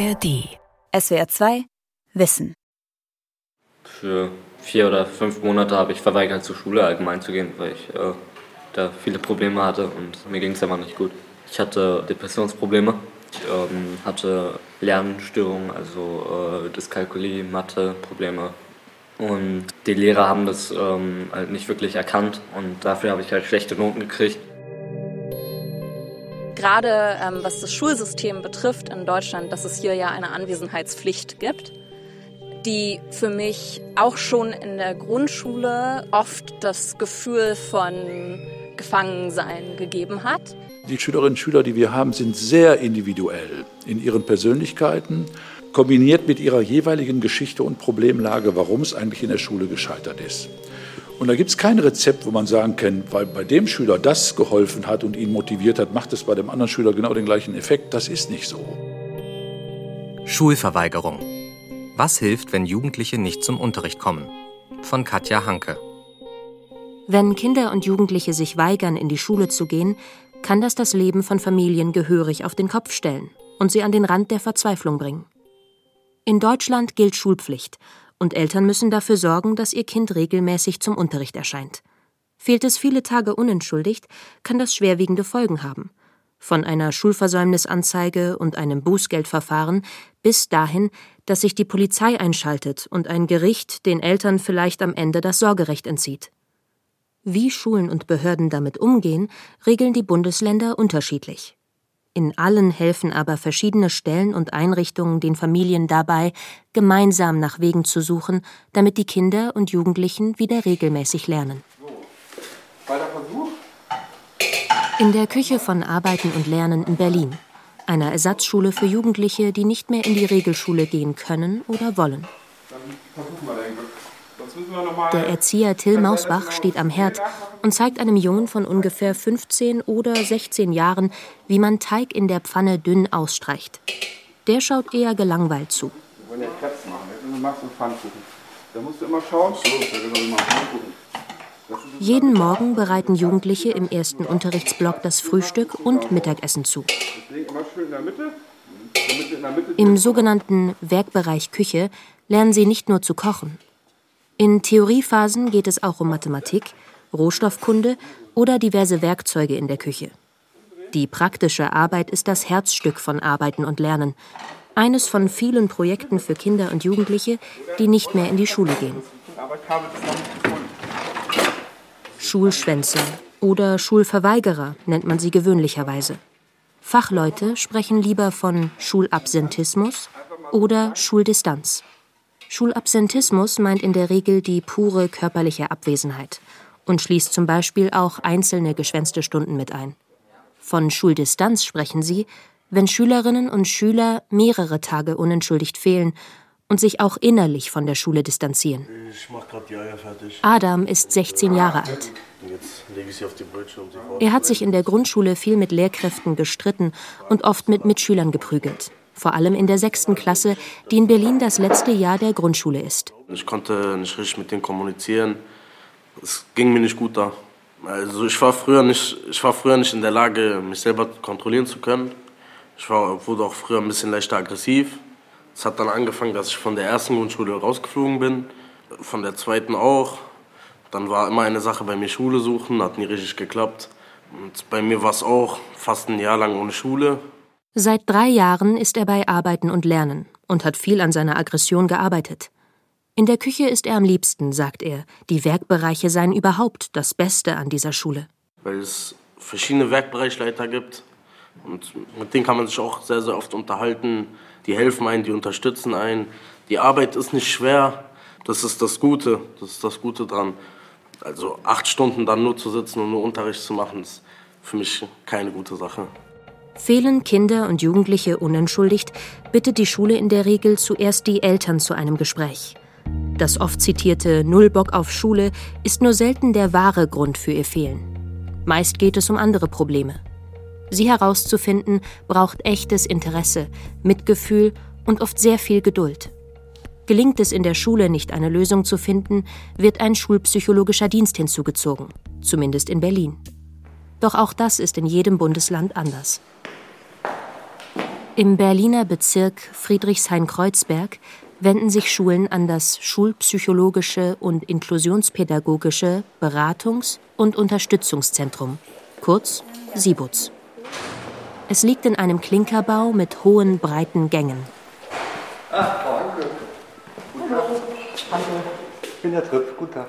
ARD. SWR 2 Wissen. Für vier oder fünf Monate habe ich verweigert, zur Schule allgemein zu gehen, weil ich äh, da viele Probleme hatte und mir ging es einfach nicht gut. Ich hatte Depressionsprobleme, ich ähm, hatte Lernstörungen, also äh, Dyskalkulie, Mathe-Probleme. Und die Lehrer haben das ähm, halt nicht wirklich erkannt und dafür habe ich halt schlechte Noten gekriegt. Gerade ähm, was das Schulsystem betrifft in Deutschland, dass es hier ja eine Anwesenheitspflicht gibt, die für mich auch schon in der Grundschule oft das Gefühl von Gefangensein gegeben hat. Die Schülerinnen und Schüler, die wir haben, sind sehr individuell in ihren Persönlichkeiten, kombiniert mit ihrer jeweiligen Geschichte und Problemlage, warum es eigentlich in der Schule gescheitert ist. Und da gibt es kein Rezept, wo man sagen kann, weil bei dem Schüler das geholfen hat und ihn motiviert hat, macht es bei dem anderen Schüler genau den gleichen Effekt. Das ist nicht so. Schulverweigerung. Was hilft, wenn Jugendliche nicht zum Unterricht kommen? Von Katja Hanke. Wenn Kinder und Jugendliche sich weigern, in die Schule zu gehen, kann das das Leben von Familien gehörig auf den Kopf stellen und sie an den Rand der Verzweiflung bringen. In Deutschland gilt Schulpflicht und Eltern müssen dafür sorgen, dass ihr Kind regelmäßig zum Unterricht erscheint. Fehlt es viele Tage unentschuldigt, kann das schwerwiegende Folgen haben. Von einer Schulversäumnisanzeige und einem Bußgeldverfahren bis dahin, dass sich die Polizei einschaltet und ein Gericht den Eltern vielleicht am Ende das Sorgerecht entzieht. Wie Schulen und Behörden damit umgehen, regeln die Bundesländer unterschiedlich. In allen helfen aber verschiedene Stellen und Einrichtungen den Familien dabei, gemeinsam nach Wegen zu suchen, damit die Kinder und Jugendlichen wieder regelmäßig lernen. In der Küche von Arbeiten und Lernen in Berlin, einer Ersatzschule für Jugendliche, die nicht mehr in die Regelschule gehen können oder wollen. Dann versuchen wir Glück. Der Erzieher Till Mausbach steht am Herd und zeigt einem Jungen von ungefähr 15 oder 16 Jahren, wie man Teig in der Pfanne dünn ausstreicht. Der schaut eher gelangweilt zu. Wir wollen ja Krebs machen, du machst einen Pfannkuchen. Da musst du immer schauen. So, jeden Morgen bereiten Jugendliche im ersten Unterrichtsblock das Frühstück und Mittagessen zu. Im sogenannten Werkbereich Küche lernen sie nicht nur zu kochen, in Theoriephasen geht es auch um Mathematik, Rohstoffkunde oder diverse Werkzeuge in der Küche. Die praktische Arbeit ist das Herzstück von Arbeiten und Lernen, eines von vielen Projekten für Kinder und Jugendliche, die nicht mehr in die Schule gehen. Schulschwänze oder Schulverweigerer nennt man sie gewöhnlicherweise. Fachleute sprechen lieber von Schulabsentismus oder Schuldistanz. Schulabsentismus meint in der Regel die pure körperliche Abwesenheit und schließt zum Beispiel auch einzelne geschwänzte Stunden mit ein. Von Schuldistanz sprechen sie, wenn Schülerinnen und Schüler mehrere Tage unentschuldigt fehlen und sich auch innerlich von der Schule distanzieren. Adam ist 16 Jahre alt. Er hat sich in der Grundschule viel mit Lehrkräften gestritten und oft mit Mitschülern geprügelt vor allem in der sechsten Klasse, die in Berlin das letzte Jahr der Grundschule ist. Ich konnte nicht richtig mit denen kommunizieren. Es ging mir nicht gut da. Also ich war früher nicht, ich war früher nicht in der Lage, mich selber kontrollieren zu können. Ich war, wurde auch früher ein bisschen leichter aggressiv. Es hat dann angefangen, dass ich von der ersten Grundschule rausgeflogen bin, von der zweiten auch. Dann war immer eine Sache bei mir Schule suchen, hat nie richtig geklappt. Und bei mir war es auch fast ein Jahr lang ohne Schule. Seit drei Jahren ist er bei Arbeiten und Lernen und hat viel an seiner Aggression gearbeitet. In der Küche ist er am liebsten, sagt er. Die Werkbereiche seien überhaupt das Beste an dieser Schule. Weil es verschiedene Werkbereichleiter gibt und mit denen kann man sich auch sehr, sehr oft unterhalten. Die helfen einen, die unterstützen einen. Die Arbeit ist nicht schwer. Das ist das Gute. Das ist das Gute dran. Also acht Stunden dann nur zu sitzen und nur Unterricht zu machen, ist für mich keine gute Sache. Fehlen Kinder und Jugendliche unentschuldigt, bittet die Schule in der Regel zuerst die Eltern zu einem Gespräch. Das oft zitierte Null Bock auf Schule ist nur selten der wahre Grund für ihr Fehlen. Meist geht es um andere Probleme. Sie herauszufinden braucht echtes Interesse, Mitgefühl und oft sehr viel Geduld. Gelingt es in der Schule nicht eine Lösung zu finden, wird ein schulpsychologischer Dienst hinzugezogen, zumindest in Berlin. Doch auch das ist in jedem Bundesland anders. Im Berliner Bezirk Friedrichshain-Kreuzberg wenden sich Schulen an das Schulpsychologische und Inklusionspädagogische Beratungs- und Unterstützungszentrum, kurz SIBUZ. Es liegt in einem Klinkerbau mit hohen, breiten Gängen. Ah, danke. Guten Tag. Danke. Ich bin der Tripp. Guten Tag.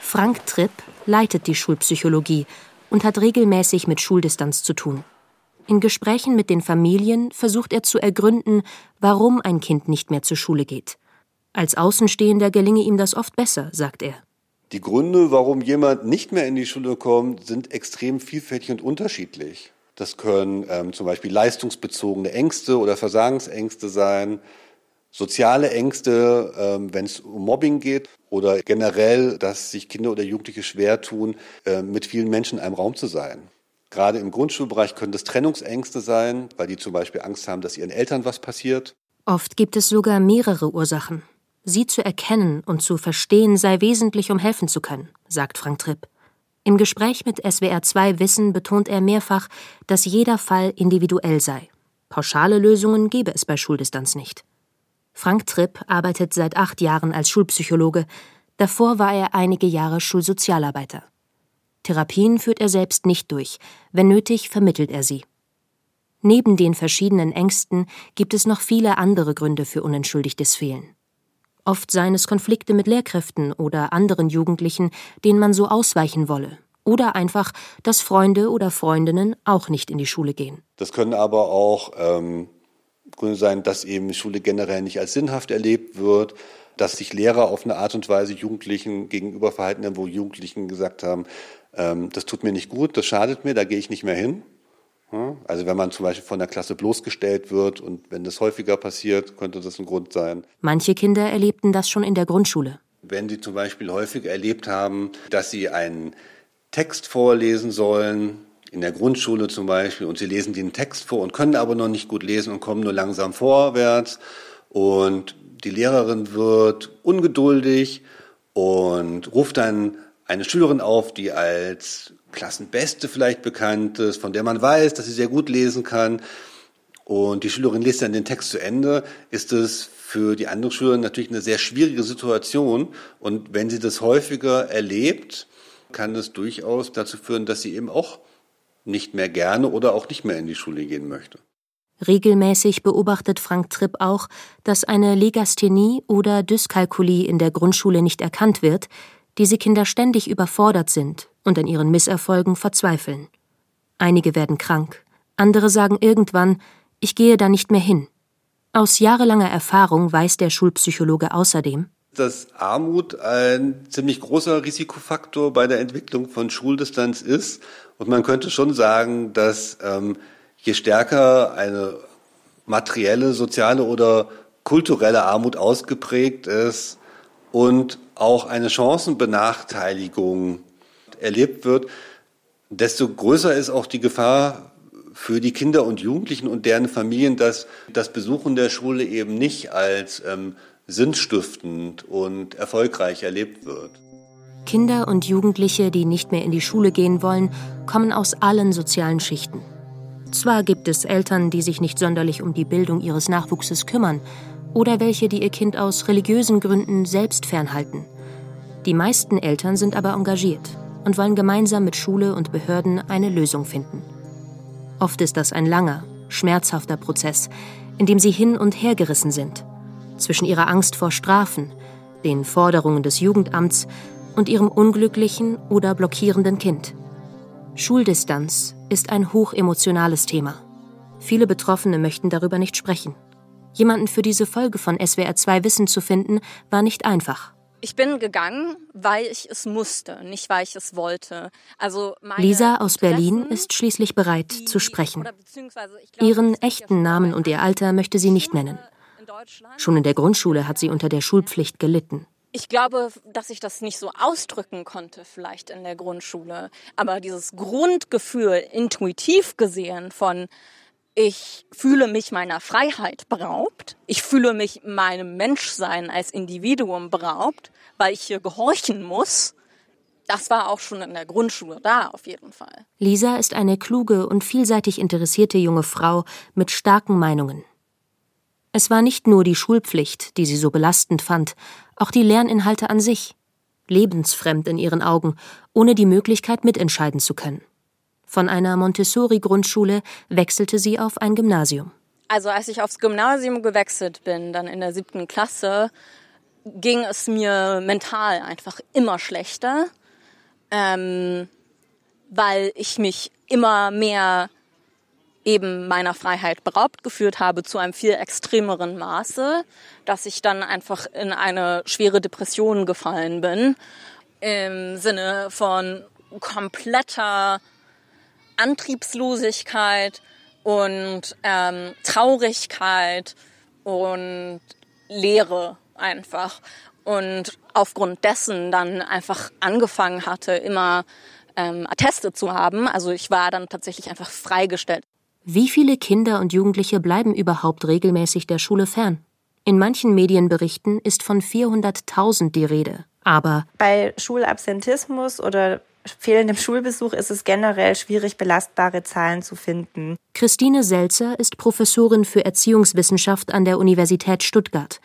Frank Tripp leitet die Schulpsychologie und hat regelmäßig mit Schuldistanz zu tun. In Gesprächen mit den Familien versucht er zu ergründen, warum ein Kind nicht mehr zur Schule geht. Als Außenstehender gelinge ihm das oft besser, sagt er. Die Gründe, warum jemand nicht mehr in die Schule kommt, sind extrem vielfältig und unterschiedlich. Das können ähm, zum Beispiel leistungsbezogene Ängste oder Versagensängste sein, soziale Ängste, ähm, wenn es um Mobbing geht oder generell, dass sich Kinder oder Jugendliche schwer tun, äh, mit vielen Menschen in einem Raum zu sein. Gerade im Grundschulbereich können das Trennungsängste sein, weil die zum Beispiel Angst haben, dass ihren Eltern was passiert. Oft gibt es sogar mehrere Ursachen. Sie zu erkennen und zu verstehen sei wesentlich, um helfen zu können, sagt Frank Tripp. Im Gespräch mit SWR2 Wissen betont er mehrfach, dass jeder Fall individuell sei. Pauschale Lösungen gebe es bei Schuldistanz nicht. Frank Tripp arbeitet seit acht Jahren als Schulpsychologe. Davor war er einige Jahre Schulsozialarbeiter. Therapien führt er selbst nicht durch, wenn nötig vermittelt er sie. Neben den verschiedenen Ängsten gibt es noch viele andere Gründe für unentschuldigtes Fehlen. Oft seien es Konflikte mit Lehrkräften oder anderen Jugendlichen, denen man so ausweichen wolle. Oder einfach, dass Freunde oder Freundinnen auch nicht in die Schule gehen. Das können aber auch ähm, Gründe sein, dass eben Schule generell nicht als sinnhaft erlebt wird, dass sich Lehrer auf eine Art und Weise Jugendlichen gegenüber verhalten haben, wo Jugendlichen gesagt haben, ähm, das tut mir nicht gut, das schadet mir, da gehe ich nicht mehr hin. Also wenn man zum Beispiel von der Klasse bloßgestellt wird und wenn das häufiger passiert, könnte das ein Grund sein. Manche Kinder erlebten das schon in der Grundschule. Wenn sie zum Beispiel häufig erlebt haben, dass sie einen Text vorlesen sollen, in der Grundschule zum Beispiel, und sie lesen den Text vor und können aber noch nicht gut lesen und kommen nur langsam vorwärts und die Lehrerin wird ungeduldig und ruft dann eine Schülerin auf, die als Klassenbeste vielleicht bekannt ist, von der man weiß, dass sie sehr gut lesen kann. Und die Schülerin liest dann den Text zu Ende, ist es für die andere Schülerin natürlich eine sehr schwierige Situation. Und wenn sie das häufiger erlebt, kann es durchaus dazu führen, dass sie eben auch nicht mehr gerne oder auch nicht mehr in die Schule gehen möchte. Regelmäßig beobachtet Frank Tripp auch, dass eine Legasthenie oder Dyskalkulie in der Grundschule nicht erkannt wird, diese Kinder ständig überfordert sind und an ihren Misserfolgen verzweifeln. Einige werden krank, andere sagen irgendwann, ich gehe da nicht mehr hin. Aus jahrelanger Erfahrung weiß der Schulpsychologe außerdem, dass Armut ein ziemlich großer Risikofaktor bei der Entwicklung von Schuldistanz ist. Und man könnte schon sagen, dass ähm, je stärker eine materielle, soziale oder kulturelle Armut ausgeprägt ist und auch eine Chancenbenachteiligung erlebt wird, desto größer ist auch die Gefahr für die Kinder und Jugendlichen und deren Familien, dass das Besuchen der Schule eben nicht als ähm, sinnstiftend und erfolgreich erlebt wird. Kinder und Jugendliche, die nicht mehr in die Schule gehen wollen, kommen aus allen sozialen Schichten. Zwar gibt es Eltern, die sich nicht sonderlich um die Bildung ihres Nachwuchses kümmern, oder welche, die ihr Kind aus religiösen Gründen selbst fernhalten. Die meisten Eltern sind aber engagiert und wollen gemeinsam mit Schule und Behörden eine Lösung finden. Oft ist das ein langer, schmerzhafter Prozess, in dem sie hin und her gerissen sind, zwischen ihrer Angst vor Strafen, den Forderungen des Jugendamts und ihrem unglücklichen oder blockierenden Kind. Schuldistanz ist ein hochemotionales Thema. Viele Betroffene möchten darüber nicht sprechen. Jemanden für diese Folge von SWR2 Wissen zu finden, war nicht einfach. Ich bin gegangen, weil ich es musste, nicht weil ich es wollte. Also Lisa aus Berlin ist schließlich bereit zu sprechen. Glaube, Ihren echten Namen und ihr Alter möchte sie nicht nennen. Schon in der Grundschule hat sie unter der Schulpflicht gelitten. Ich glaube, dass ich das nicht so ausdrücken konnte, vielleicht in der Grundschule. Aber dieses Grundgefühl, intuitiv gesehen, von ich fühle mich meiner Freiheit beraubt. Ich fühle mich meinem Menschsein als Individuum beraubt, weil ich hier gehorchen muss. das war auch schon in der Grundschule da, auf jeden Fall. Lisa ist eine kluge und vielseitig interessierte junge Frau mit starken Meinungen. Es war nicht nur die Schulpflicht, die sie so belastend fand, auch die Lerninhalte an sich. Lebensfremd in ihren Augen, ohne die Möglichkeit mitentscheiden zu können. Von einer Montessori-Grundschule wechselte sie auf ein Gymnasium. Also als ich aufs Gymnasium gewechselt bin, dann in der siebten Klasse, ging es mir mental einfach immer schlechter, ähm, weil ich mich immer mehr eben meiner Freiheit beraubt geführt habe zu einem viel extremeren Maße, dass ich dann einfach in eine schwere Depression gefallen bin, im Sinne von kompletter Antriebslosigkeit und ähm, Traurigkeit und Leere einfach. Und aufgrund dessen dann einfach angefangen hatte, immer ähm, Atteste zu haben. Also ich war dann tatsächlich einfach freigestellt. Wie viele Kinder und Jugendliche bleiben überhaupt regelmäßig der Schule fern? In manchen Medienberichten ist von 400.000 die Rede. Aber bei Schulabsentismus oder fehlendem Schulbesuch ist es generell schwierig, belastbare Zahlen zu finden. Christine Selzer ist Professorin für Erziehungswissenschaft an der Universität Stuttgart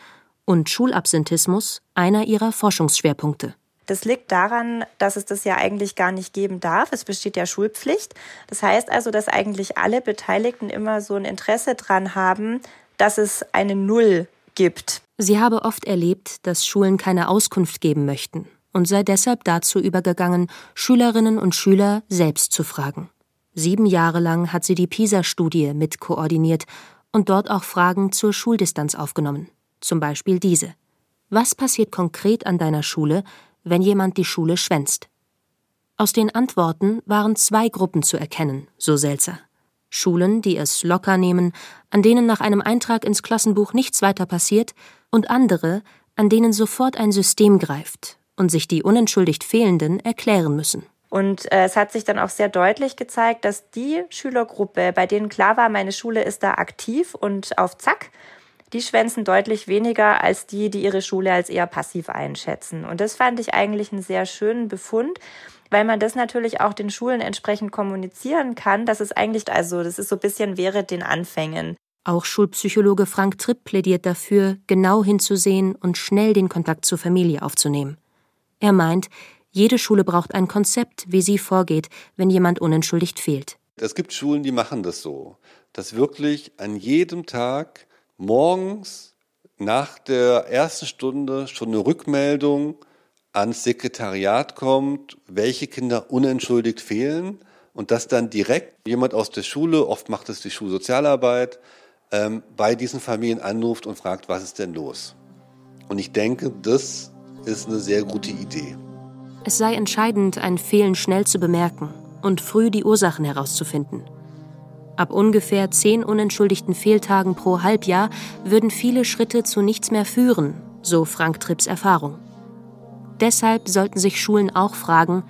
und Schulabsentismus einer ihrer Forschungsschwerpunkte. Das liegt daran, dass es das ja eigentlich gar nicht geben darf. Es besteht ja Schulpflicht. Das heißt also, dass eigentlich alle Beteiligten immer so ein Interesse dran haben, dass es eine Null gibt. Sie habe oft erlebt, dass Schulen keine Auskunft geben möchten und sei deshalb dazu übergegangen, Schülerinnen und Schüler selbst zu fragen. Sieben Jahre lang hat sie die PISA-Studie mit koordiniert und dort auch Fragen zur Schuldistanz aufgenommen. Zum Beispiel diese. Was passiert konkret an deiner Schule, wenn jemand die Schule schwänzt. Aus den Antworten waren zwei Gruppen zu erkennen, so Selzer. Schulen, die es locker nehmen, an denen nach einem Eintrag ins Klassenbuch nichts weiter passiert, und andere, an denen sofort ein System greift und sich die unentschuldigt Fehlenden erklären müssen. Und äh, es hat sich dann auch sehr deutlich gezeigt, dass die Schülergruppe, bei denen klar war, meine Schule ist da aktiv und auf Zack, die schwänzen deutlich weniger als die, die ihre Schule als eher passiv einschätzen. Und das fand ich eigentlich einen sehr schönen Befund, weil man das natürlich auch den Schulen entsprechend kommunizieren kann, dass es eigentlich, also das ist so ein bisschen wäre den Anfängen. Auch Schulpsychologe Frank Tripp plädiert dafür, genau hinzusehen und schnell den Kontakt zur Familie aufzunehmen. Er meint, jede Schule braucht ein Konzept, wie sie vorgeht, wenn jemand unentschuldigt fehlt. Es gibt Schulen, die machen das so, dass wirklich an jedem Tag morgens nach der ersten Stunde schon eine Rückmeldung ans Sekretariat kommt, welche Kinder unentschuldigt fehlen und dass dann direkt jemand aus der Schule, oft macht es die Schulsozialarbeit, ähm, bei diesen Familien anruft und fragt, was ist denn los? Und ich denke, das ist eine sehr gute Idee. Es sei entscheidend, ein Fehlen schnell zu bemerken und früh die Ursachen herauszufinden. Ab ungefähr zehn unentschuldigten Fehltagen pro Halbjahr würden viele Schritte zu nichts mehr führen, so Frank Tripps Erfahrung. Deshalb sollten sich Schulen auch fragen,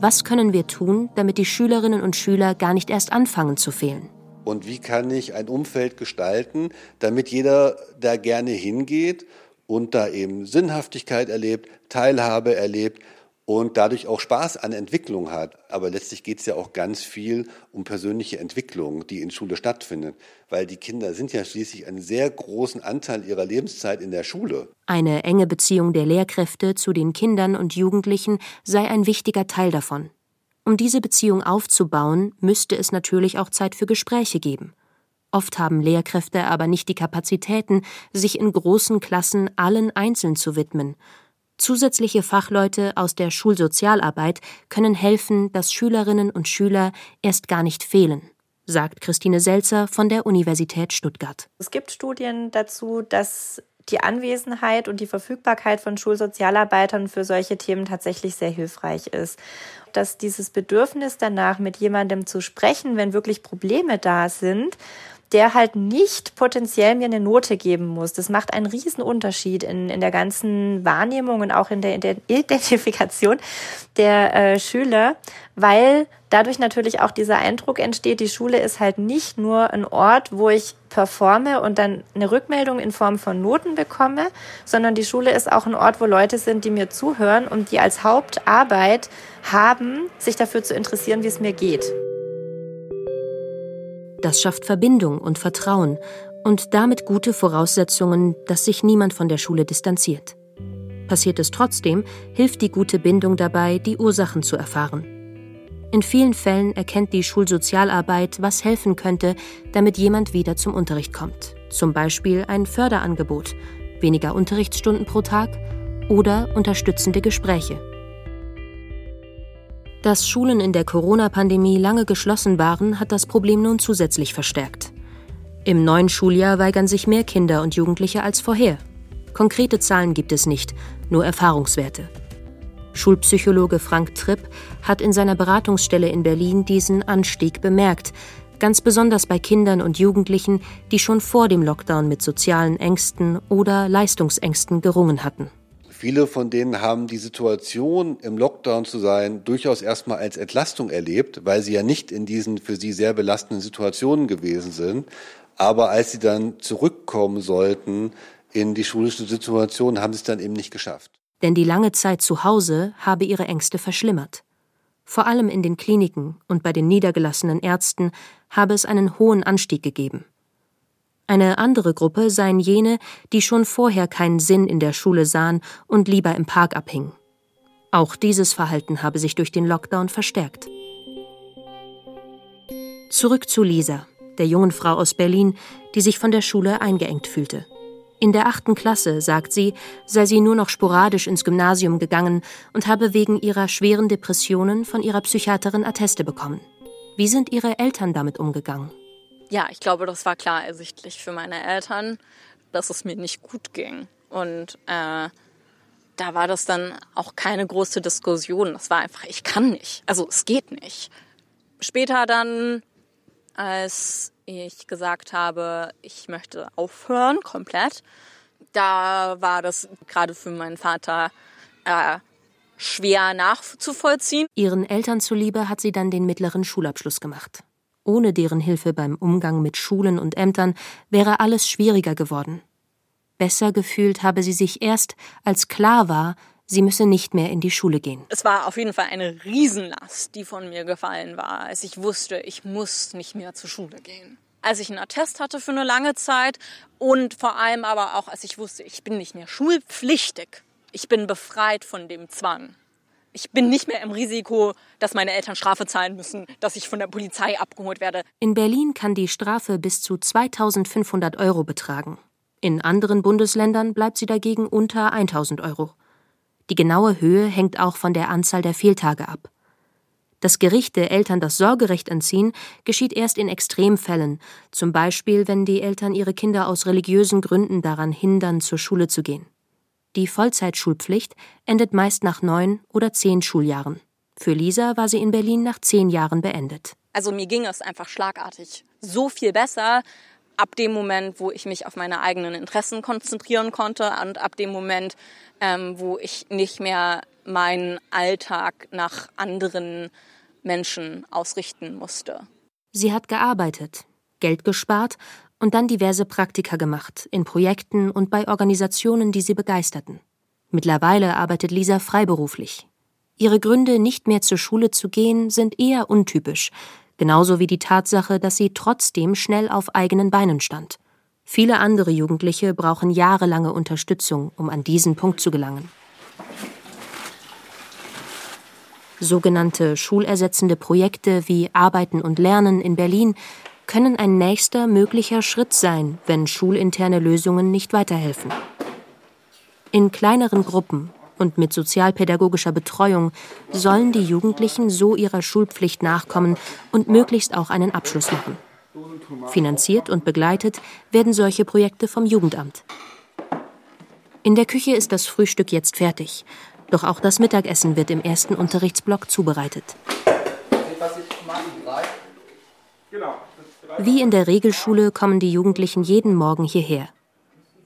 was können wir tun, damit die Schülerinnen und Schüler gar nicht erst anfangen zu fehlen? Und wie kann ich ein Umfeld gestalten, damit jeder da gerne hingeht und da eben Sinnhaftigkeit erlebt, Teilhabe erlebt und dadurch auch Spaß an Entwicklung hat. Aber letztlich geht es ja auch ganz viel um persönliche Entwicklung, die in Schule stattfindet, weil die Kinder sind ja schließlich einen sehr großen Anteil ihrer Lebenszeit in der Schule. Eine enge Beziehung der Lehrkräfte zu den Kindern und Jugendlichen sei ein wichtiger Teil davon. Um diese Beziehung aufzubauen, müsste es natürlich auch Zeit für Gespräche geben. Oft haben Lehrkräfte aber nicht die Kapazitäten, sich in großen Klassen allen einzeln zu widmen, Zusätzliche Fachleute aus der Schulsozialarbeit können helfen, dass Schülerinnen und Schüler erst gar nicht fehlen, sagt Christine Selzer von der Universität Stuttgart. Es gibt Studien dazu, dass die Anwesenheit und die Verfügbarkeit von Schulsozialarbeitern für solche Themen tatsächlich sehr hilfreich ist. Dass dieses Bedürfnis danach, mit jemandem zu sprechen, wenn wirklich Probleme da sind, der halt nicht potenziell mir eine Note geben muss. Das macht einen riesen Unterschied in, in der ganzen Wahrnehmung und auch in der, Identifikation der äh, Schüler, weil dadurch natürlich auch dieser Eindruck entsteht, die Schule ist halt nicht nur ein Ort, wo ich performe und dann eine Rückmeldung in Form von Noten bekomme, sondern die Schule ist auch ein Ort, wo Leute sind, die mir zuhören und die als Hauptarbeit haben, sich dafür zu interessieren, wie es mir geht. Das schafft Verbindung und Vertrauen und damit gute Voraussetzungen, dass sich niemand von der Schule distanziert. Passiert es trotzdem, hilft die gute Bindung dabei, die Ursachen zu erfahren. In vielen Fällen erkennt die Schulsozialarbeit, was helfen könnte, damit jemand wieder zum Unterricht kommt. Zum Beispiel ein Förderangebot, weniger Unterrichtsstunden pro Tag oder unterstützende Gespräche. Dass Schulen in der Corona-Pandemie lange geschlossen waren, hat das Problem nun zusätzlich verstärkt. Im neuen Schuljahr weigern sich mehr Kinder und Jugendliche als vorher. Konkrete Zahlen gibt es nicht, nur Erfahrungswerte. Schulpsychologe Frank Tripp hat in seiner Beratungsstelle in Berlin diesen Anstieg bemerkt, ganz besonders bei Kindern und Jugendlichen, die schon vor dem Lockdown mit sozialen Ängsten oder Leistungsängsten gerungen hatten. Viele von denen haben die Situation, im Lockdown zu sein, durchaus erstmal als Entlastung erlebt, weil sie ja nicht in diesen für sie sehr belastenden Situationen gewesen sind. Aber als sie dann zurückkommen sollten in die schulische Situation, haben sie es dann eben nicht geschafft. Denn die lange Zeit zu Hause habe ihre Ängste verschlimmert. Vor allem in den Kliniken und bei den niedergelassenen Ärzten habe es einen hohen Anstieg gegeben. Eine andere Gruppe seien jene, die schon vorher keinen Sinn in der Schule sahen und lieber im Park abhingen. Auch dieses Verhalten habe sich durch den Lockdown verstärkt. Zurück zu Lisa, der jungen Frau aus Berlin, die sich von der Schule eingeengt fühlte. In der achten Klasse, sagt sie, sei sie nur noch sporadisch ins Gymnasium gegangen und habe wegen ihrer schweren Depressionen von ihrer Psychiaterin Atteste bekommen. Wie sind ihre Eltern damit umgegangen? Ja, ich glaube, das war klar ersichtlich für meine Eltern, dass es mir nicht gut ging. Und äh, da war das dann auch keine große Diskussion. Das war einfach, ich kann nicht. Also es geht nicht. Später dann, als ich gesagt habe, ich möchte aufhören komplett, da war das gerade für meinen Vater äh, schwer nachzuvollziehen. Ihren Eltern zuliebe hat sie dann den mittleren Schulabschluss gemacht. Ohne deren Hilfe beim Umgang mit Schulen und Ämtern wäre alles schwieriger geworden. Besser gefühlt habe sie sich erst, als klar war, sie müsse nicht mehr in die Schule gehen. Es war auf jeden Fall eine Riesenlast, die von mir gefallen war, als ich wusste, ich muss nicht mehr zur Schule gehen. Als ich einen Attest hatte für eine lange Zeit und vor allem aber auch, als ich wusste, ich bin nicht mehr schulpflichtig. Ich bin befreit von dem Zwang ich bin nicht mehr im Risiko, dass meine Eltern Strafe zahlen müssen, dass ich von der Polizei abgeholt werde. In Berlin kann die Strafe bis zu 2500 Euro betragen. In anderen Bundesländern bleibt sie dagegen unter 1000 Euro. Die genaue Höhe hängt auch von der Anzahl der Fehltage ab. Dass Gerichte Eltern das Sorgerecht entziehen, geschieht erst in Extremfällen, zum Beispiel wenn die Eltern ihre Kinder aus religiösen Gründen daran hindern, zur Schule zu gehen. Die Vollzeitschulpflicht endet meist nach neun oder zehn Schuljahren. Für Lisa war sie in Berlin nach zehn Jahren beendet. Also mir ging es einfach schlagartig so viel besser ab dem Moment, wo ich mich auf meine eigenen Interessen konzentrieren konnte und ab dem Moment, ähm, wo ich nicht mehr meinen Alltag nach anderen Menschen ausrichten musste. Sie hat gearbeitet, Geld gespart und dann diverse Praktika gemacht, in Projekten und bei Organisationen, die sie begeisterten. Mittlerweile arbeitet Lisa freiberuflich. Ihre Gründe, nicht mehr zur Schule zu gehen, sind eher untypisch, genauso wie die Tatsache, dass sie trotzdem schnell auf eigenen Beinen stand. Viele andere Jugendliche brauchen jahrelange Unterstützung, um an diesen Punkt zu gelangen. Sogenannte schulersetzende Projekte wie Arbeiten und Lernen in Berlin können ein nächster möglicher Schritt sein, wenn schulinterne Lösungen nicht weiterhelfen. In kleineren Gruppen und mit sozialpädagogischer Betreuung sollen die Jugendlichen so ihrer Schulpflicht nachkommen und möglichst auch einen Abschluss machen. Finanziert und begleitet werden solche Projekte vom Jugendamt. In der Küche ist das Frühstück jetzt fertig, doch auch das Mittagessen wird im ersten Unterrichtsblock zubereitet. Genau. Wie in der Regelschule kommen die Jugendlichen jeden Morgen hierher.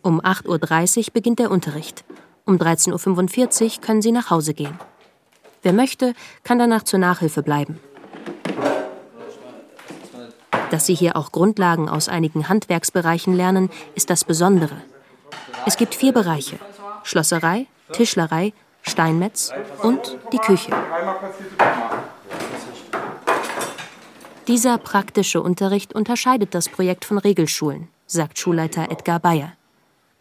Um 8.30 Uhr beginnt der Unterricht. Um 13.45 Uhr können sie nach Hause gehen. Wer möchte, kann danach zur Nachhilfe bleiben. Dass sie hier auch Grundlagen aus einigen Handwerksbereichen lernen, ist das Besondere. Es gibt vier Bereiche: Schlosserei, Tischlerei, Steinmetz und die Küche. Dieser praktische Unterricht unterscheidet das Projekt von Regelschulen, sagt Schulleiter Edgar Bayer.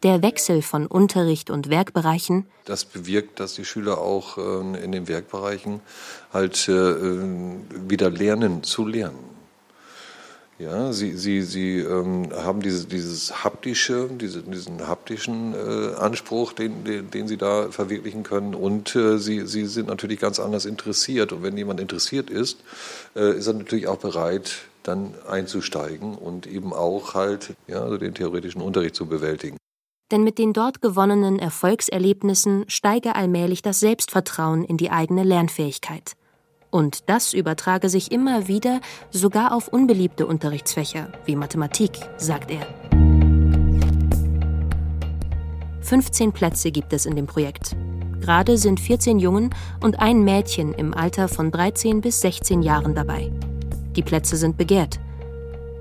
Der Wechsel von Unterricht und Werkbereichen. Das bewirkt, dass die Schüler auch äh, in den Werkbereichen halt äh, wieder lernen zu lernen. Ja, sie, sie, sie ähm, haben diese, dieses haptische, diese, diesen haptischen äh, Anspruch, den, den, den, sie da verwirklichen können. Und äh, sie, sie sind natürlich ganz anders interessiert. Und wenn jemand interessiert ist, äh, ist er natürlich auch bereit, dann einzusteigen und eben auch halt ja, also den theoretischen Unterricht zu bewältigen. Denn mit den dort gewonnenen Erfolgserlebnissen steige allmählich das Selbstvertrauen in die eigene Lernfähigkeit. Und das übertrage sich immer wieder sogar auf unbeliebte Unterrichtsfächer wie Mathematik, sagt er. 15 Plätze gibt es in dem Projekt. Gerade sind 14 Jungen und ein Mädchen im Alter von 13 bis 16 Jahren dabei. Die Plätze sind begehrt.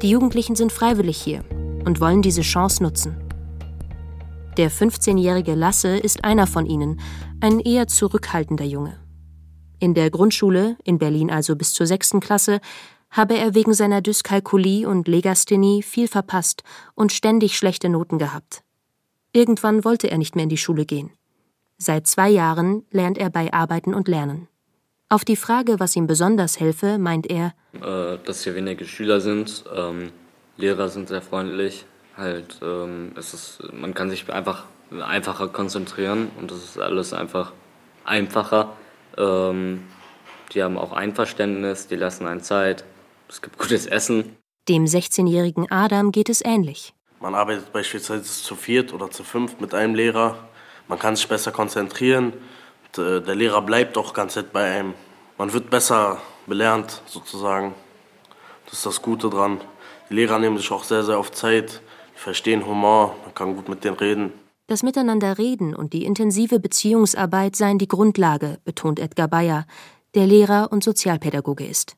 Die Jugendlichen sind freiwillig hier und wollen diese Chance nutzen. Der 15-jährige Lasse ist einer von ihnen, ein eher zurückhaltender Junge. In der Grundschule, in Berlin also bis zur sechsten Klasse, habe er wegen seiner Dyskalkulie und Legasthenie viel verpasst und ständig schlechte Noten gehabt. Irgendwann wollte er nicht mehr in die Schule gehen. Seit zwei Jahren lernt er bei Arbeiten und Lernen. Auf die Frage, was ihm besonders helfe, meint er, äh, dass hier wenige Schüler sind, ähm, Lehrer sind sehr freundlich, halt, ähm, es ist, man kann sich einfach einfacher konzentrieren und es ist alles einfach einfacher. Ähm, die haben auch Einverständnis, die lassen einen Zeit. Es gibt gutes Essen. Dem 16-jährigen Adam geht es ähnlich. Man arbeitet beispielsweise zu viert oder zu fünft mit einem Lehrer. Man kann sich besser konzentrieren. Äh, der Lehrer bleibt auch ganz nett bei einem. Man wird besser belernt, sozusagen. Das ist das Gute dran. Die Lehrer nehmen sich auch sehr, sehr oft Zeit. Die verstehen Humor, man kann gut mit denen reden. Das Miteinanderreden und die intensive Beziehungsarbeit seien die Grundlage, betont Edgar Bayer, der Lehrer und Sozialpädagoge ist.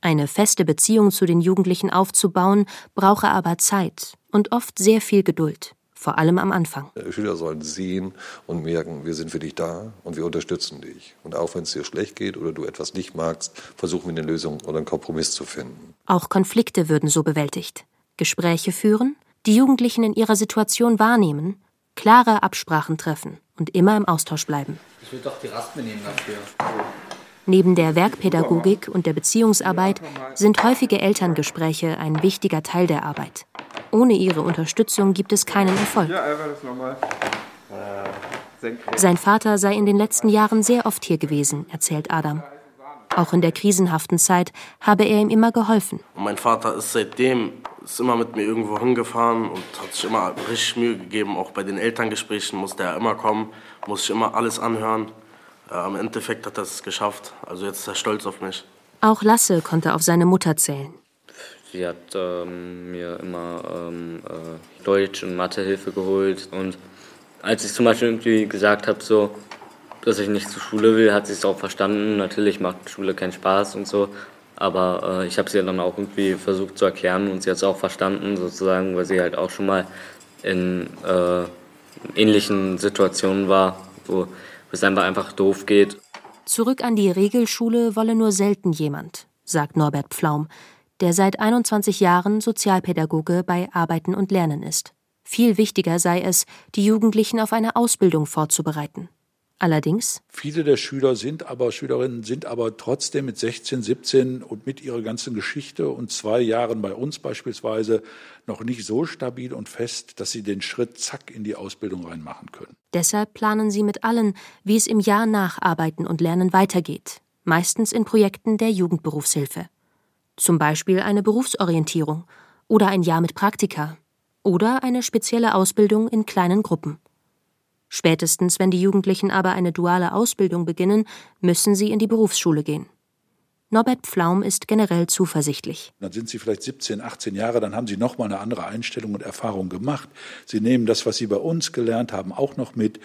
Eine feste Beziehung zu den Jugendlichen aufzubauen, brauche aber Zeit und oft sehr viel Geduld, vor allem am Anfang. Die Schüler sollen sehen und merken, wir sind für dich da und wir unterstützen dich. Und auch wenn es dir schlecht geht oder du etwas nicht magst, versuchen wir eine Lösung oder einen Kompromiss zu finden. Auch Konflikte würden so bewältigt. Gespräche führen, die Jugendlichen in ihrer Situation wahrnehmen klare Absprachen treffen und immer im Austausch bleiben. Ich will doch die Raspe nehmen dafür. Neben der Werkpädagogik und der Beziehungsarbeit sind häufige Elterngespräche ein wichtiger Teil der Arbeit. Ohne ihre Unterstützung gibt es keinen Erfolg. Sein Vater sei in den letzten Jahren sehr oft hier gewesen, erzählt Adam. Auch in der krisenhaften Zeit habe er ihm immer geholfen. mein Vater ist seitdem ist immer mit mir irgendwo hingefahren und hat sich immer richtig Mühe gegeben. Auch bei den Elterngesprächen musste er immer kommen, musste ich immer alles anhören. Äh, Im Endeffekt hat er es geschafft. Also jetzt ist er stolz auf mich. Auch Lasse konnte auf seine Mutter zählen. Sie hat ähm, mir immer ähm, äh, Deutsch- und Mathehilfe geholt. Und als ich zum Beispiel irgendwie gesagt habe, so, dass ich nicht zur Schule will, hat sie es auch verstanden. Natürlich macht Schule keinen Spaß und so. Aber äh, ich habe sie dann auch irgendwie versucht zu erklären und sie hat es auch verstanden, sozusagen, weil sie halt auch schon mal in äh, ähnlichen Situationen war, wo es einfach, einfach doof geht. Zurück an die Regelschule wolle nur selten jemand, sagt Norbert Pflaum, der seit 21 Jahren Sozialpädagoge bei Arbeiten und Lernen ist. Viel wichtiger sei es, die Jugendlichen auf eine Ausbildung vorzubereiten. Allerdings. Viele der Schüler sind aber, Schülerinnen sind aber trotzdem mit 16, 17 und mit ihrer ganzen Geschichte und zwei Jahren bei uns beispielsweise noch nicht so stabil und fest, dass sie den Schritt zack in die Ausbildung reinmachen können. Deshalb planen sie mit allen, wie es im Jahr nach Arbeiten und Lernen weitergeht. Meistens in Projekten der Jugendberufshilfe. Zum Beispiel eine Berufsorientierung oder ein Jahr mit Praktika oder eine spezielle Ausbildung in kleinen Gruppen. Spätestens, wenn die Jugendlichen aber eine duale Ausbildung beginnen, müssen sie in die Berufsschule gehen. Norbert Pflaum ist generell zuversichtlich. Dann sind Sie vielleicht 17, 18 Jahre, dann haben Sie noch mal eine andere Einstellung und Erfahrung gemacht. Sie nehmen das, was Sie bei uns gelernt haben, auch noch mit.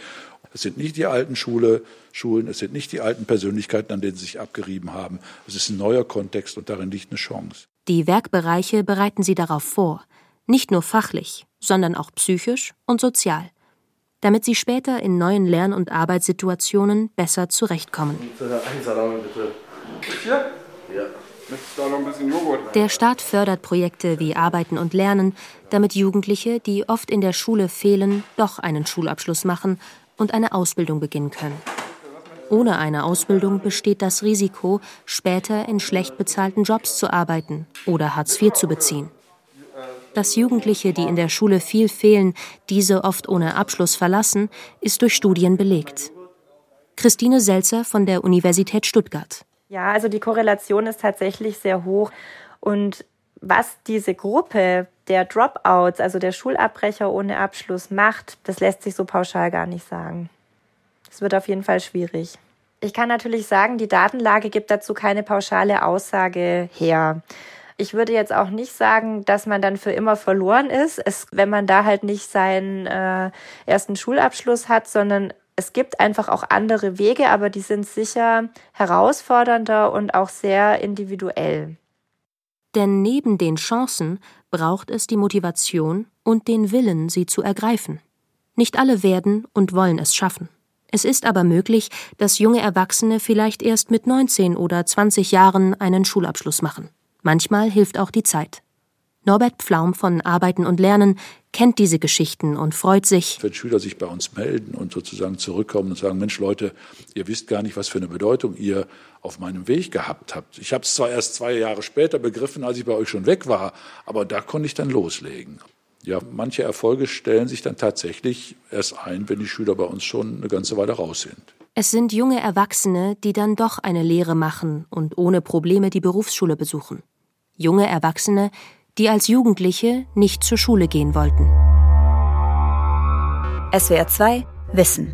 Es sind nicht die alten Schule, Schulen, es sind nicht die alten Persönlichkeiten, an denen Sie sich abgerieben haben. Es ist ein neuer Kontext und darin liegt eine Chance. Die Werkbereiche bereiten sie darauf vor, nicht nur fachlich, sondern auch psychisch und sozial, damit sie später in neuen Lern- und Arbeitssituationen besser zurechtkommen. Der Staat fördert Projekte wie Arbeiten und Lernen, damit Jugendliche, die oft in der Schule fehlen, doch einen Schulabschluss machen und eine Ausbildung beginnen können. Ohne eine Ausbildung besteht das Risiko, später in schlecht bezahlten Jobs zu arbeiten oder Hartz IV zu beziehen. Dass Jugendliche, die in der Schule viel fehlen, diese oft ohne Abschluss verlassen, ist durch Studien belegt. Christine Selzer von der Universität Stuttgart. Ja, also die Korrelation ist tatsächlich sehr hoch. Und was diese Gruppe der Dropouts, also der Schulabbrecher ohne Abschluss macht, das lässt sich so pauschal gar nicht sagen. Es wird auf jeden Fall schwierig. Ich kann natürlich sagen, die Datenlage gibt dazu keine pauschale Aussage her. Ich würde jetzt auch nicht sagen, dass man dann für immer verloren ist, es, wenn man da halt nicht seinen äh, ersten Schulabschluss hat, sondern es gibt einfach auch andere Wege, aber die sind sicher herausfordernder und auch sehr individuell. Denn neben den Chancen braucht es die Motivation und den Willen, sie zu ergreifen. Nicht alle werden und wollen es schaffen. Es ist aber möglich, dass junge Erwachsene vielleicht erst mit 19 oder 20 Jahren einen Schulabschluss machen. Manchmal hilft auch die Zeit. Norbert Pflaum von Arbeiten und Lernen kennt diese Geschichten und freut sich. Wenn Schüler sich bei uns melden und sozusagen zurückkommen und sagen, Mensch Leute, ihr wisst gar nicht, was für eine Bedeutung ihr auf meinem Weg gehabt habt. Ich habe es zwar erst zwei Jahre später begriffen, als ich bei euch schon weg war, aber da konnte ich dann loslegen. Ja, manche Erfolge stellen sich dann tatsächlich erst ein, wenn die Schüler bei uns schon eine ganze Weile raus sind. Es sind junge Erwachsene, die dann doch eine Lehre machen und ohne Probleme die Berufsschule besuchen. Junge Erwachsene, die als Jugendliche nicht zur Schule gehen wollten. SWR 2 Wissen.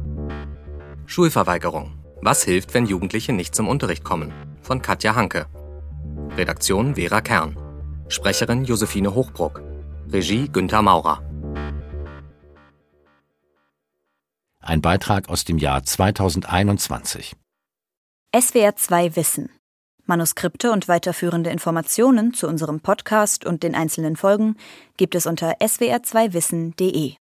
Schulverweigerung. Was hilft, wenn Jugendliche nicht zum Unterricht kommen? Von Katja Hanke. Redaktion Vera Kern. Sprecherin Josephine Hochbruck. Regie Günther Maurer. Ein Beitrag aus dem Jahr 2021. SWR 2 Wissen. Manuskripte und weiterführende Informationen zu unserem Podcast und den einzelnen Folgen gibt es unter swr2wissen.de.